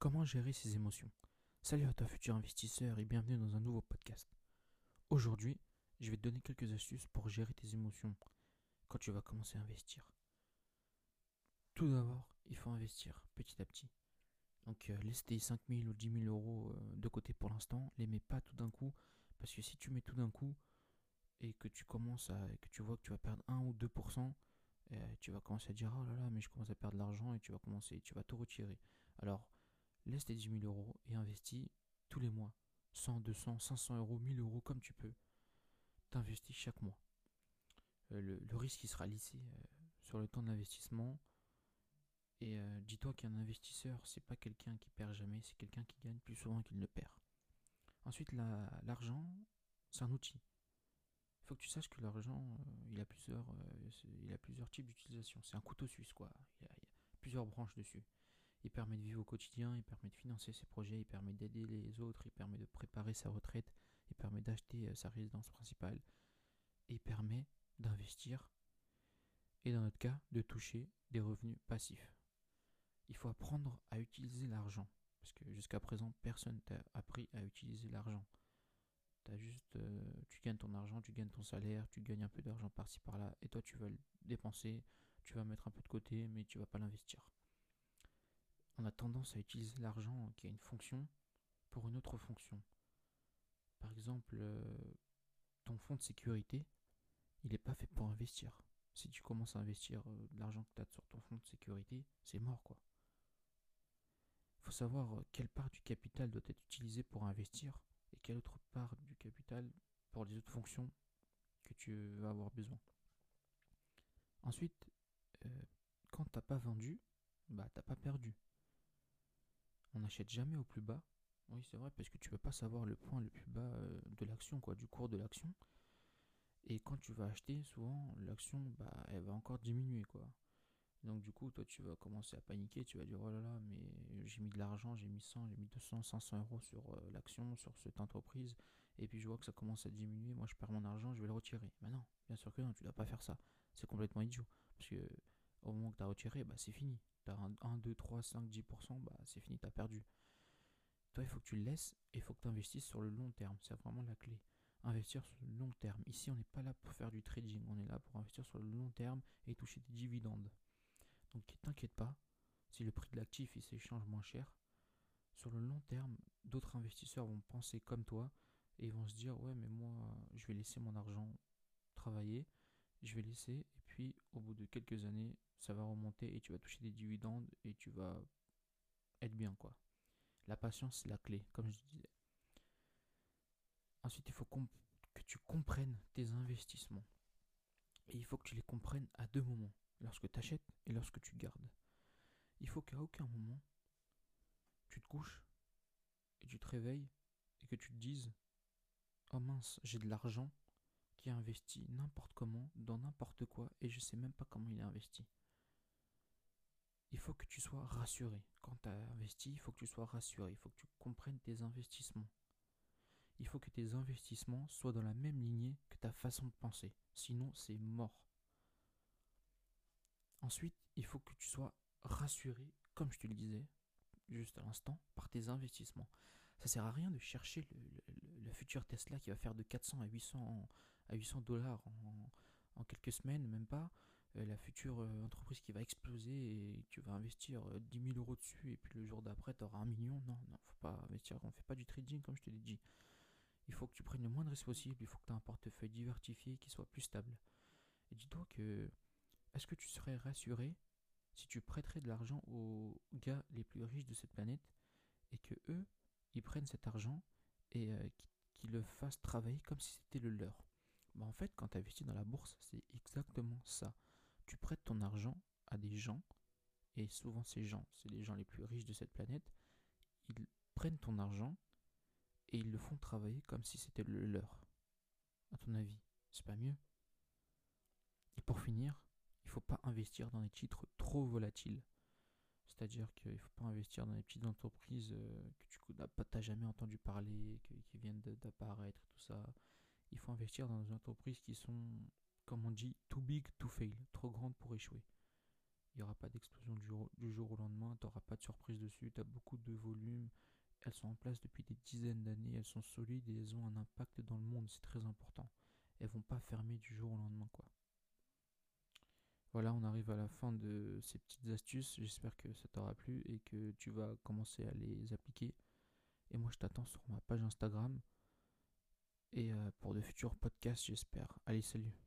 Comment gérer ses émotions? Salut à toi futur investisseur et bienvenue dans un nouveau podcast. Aujourd'hui, je vais te donner quelques astuces pour gérer tes émotions quand tu vas commencer à investir. Tout d'abord, il faut investir petit à petit. Donc euh, laisse tes 5 000 ou 10 000 euros euh, de côté pour l'instant, les mets pas tout d'un coup, parce que si tu mets tout d'un coup et que tu commences à, que tu vois que tu vas perdre 1 ou 2%, euh, tu vas commencer à dire oh là là mais je commence à perdre de l'argent et tu vas commencer, tu vas tout retirer. Alors laisse tes 10 000 euros et investis tous les mois. 100, 200, 500 euros, 1000 euros comme tu peux. T'investis chaque mois. Euh, le, risque il sera lissé euh, sur le temps d'investissement. Et dis-toi qu'un investisseur, c'est pas quelqu'un qui perd jamais, c'est quelqu'un qui gagne plus souvent qu'il ne perd. Ensuite, l'argent, c'est un outil faut que tu saches que l'argent, euh, il a plusieurs, euh, il a plusieurs types d'utilisation. C'est un couteau suisse, quoi. Il y, a, plusieurs branches dessus. Il permet de vivre au quotidien, il permet de financer ses projets, il permet d'aider les autres, il permet de préparer sa retraite, il permet d'acheter euh, sa résidence principale, il permet d'investir, et dans notre cas, de toucher des revenus passifs. Il faut apprendre à utiliser l'argent, parce que jusqu'à présent, personne t'a appris à utiliser l'argent juste, euh, tu gagnes ton argent, tu gagnes ton salaire, tu gagnes un peu d'argent par-ci par-là, et toi tu vas le dépenser, tu vas mettre un peu de côté, mais tu vas pas l'investir. On a tendance à utiliser l'argent qui a une fonction pour une autre fonction. Par exemple, euh, ton fonds de sécurité, il n'est pas fait pour investir. Si tu commences à investir euh, de l'argent que tu as sur ton fonds de sécurité, c'est mort quoi. Il faut savoir quelle part du capital doit être utilisée pour investir et quelle autre part du capital pour les autres fonctions que tu vas avoir besoin. Ensuite, euh, quand t'as pas vendu, bah t'as pas perdu. On n'achète jamais au plus bas. Oui, c'est vrai, parce que tu peux pas savoir le point le plus bas euh, de l'action, quoi, du cours de l'action. Et quand tu vas acheter, souvent, l'action, bah, elle va encore diminuer, quoi. Donc du coup, toi, tu vas commencer à paniquer, tu vas dire, oh là là, mais j'ai mis de l'argent, j'ai mis 100, j'ai mis 200, 500 euros sur euh, l'action, sur cette entreprise, et puis je vois que ça commence à diminuer, moi je perds mon argent, je vais le retirer. Mais non, bien sûr que non, tu dois pas faire ça. C'est complètement idiot. Parce que au moment que tu as retiré, bah, c'est fini. Tu as 1, 2, 3, 5, 10%, bah, c'est fini, tu as perdu. Toi, il faut que tu le laisses et il faut que tu investisses sur le long terme. C'est vraiment la clé. Investir sur le long terme. Ici, on n'est pas là pour faire du trading, on est là pour investir sur le long terme et toucher des dividendes. Donc t'inquiète pas, si le prix de l'actif il s'échange moins cher, sur le long terme, d'autres investisseurs vont penser comme toi et vont se dire ouais mais moi je vais laisser mon argent travailler, je vais laisser et puis au bout de quelques années ça va remonter et tu vas toucher des dividendes et tu vas être bien quoi. La patience c'est la clé comme je disais. Ensuite il faut que tu comprennes tes investissements. Et il faut que tu les comprennes à deux moments lorsque tu achètes et lorsque tu gardes. Il faut qu'à aucun moment, tu te couches et tu te réveilles et que tu te dises Oh mince, j'ai de l'argent qui est investi n'importe comment, dans n'importe quoi, et je sais même pas comment il est investi. Il faut que tu sois rassuré. Quand tu as investi, il faut que tu sois rassuré. Il faut que tu comprennes tes investissements. Il faut que tes investissements soient dans la même lignée que ta façon de penser. Sinon, c'est mort. Ensuite, il faut que tu sois rassuré, comme je te le disais juste à l'instant, par tes investissements. Ça sert à rien de chercher le, futur Tesla qui va faire de 400 à 800 à 800 dollars en, quelques semaines, même pas. Euh, la future euh, entreprise qui va exploser et tu vas investir 10 euh, 000 euros dessus et puis le jour d'après tu auras un million. Non, non, faut pas investir. On fait pas du trading comme je te l'ai dit. Il faut que tu prennes le moins de risques possible. Il faut que tu aies un portefeuille diversifié qui soit plus stable. Et dis-toi que est-ce que tu serais rassuré si tu prêterais de l'argent aux gars les plus riches de cette planète et que eux, ils prennent cet argent et qu'ils le fassent travailler comme si c'était le leur? Bah En fait, quand tu investis dans la bourse, c'est exactement ça. Tu prêtes ton argent à des gens, et souvent ces gens, c'est les gens les plus riches de cette planète, ils prennent ton argent et ils le font travailler comme si c'était le leur. À ton avis, c'est pas mieux? Et pour finir, il faut pas investir dans des titres trop volatiles. C'est-à-dire qu'il ne faut pas investir dans des petites entreprises euh, que tu n'as jamais entendu parler, qui viennent d'apparaître, tout ça. Il faut investir dans des entreprises qui sont, comme on dit, too big to fail, trop grandes pour échouer. Il n'y aura pas d'explosion du, jour- du jour au lendemain, tu n'auras pas de surprise dessus, tu as beaucoup de volume, elles sont en place depuis des dizaines d'années, elles sont solides et elles ont un impact dans le monde, c'est très important. Elles vont pas fermer du jour au lendemain quoi. Voilà, on arrive à la fin de ces petites astuces. J'espère que ça t'aura plu et que tu vas commencer à les appliquer. Et moi, je t'attends sur ma page Instagram et euh, pour de futurs podcasts, j'espère. Allez, salut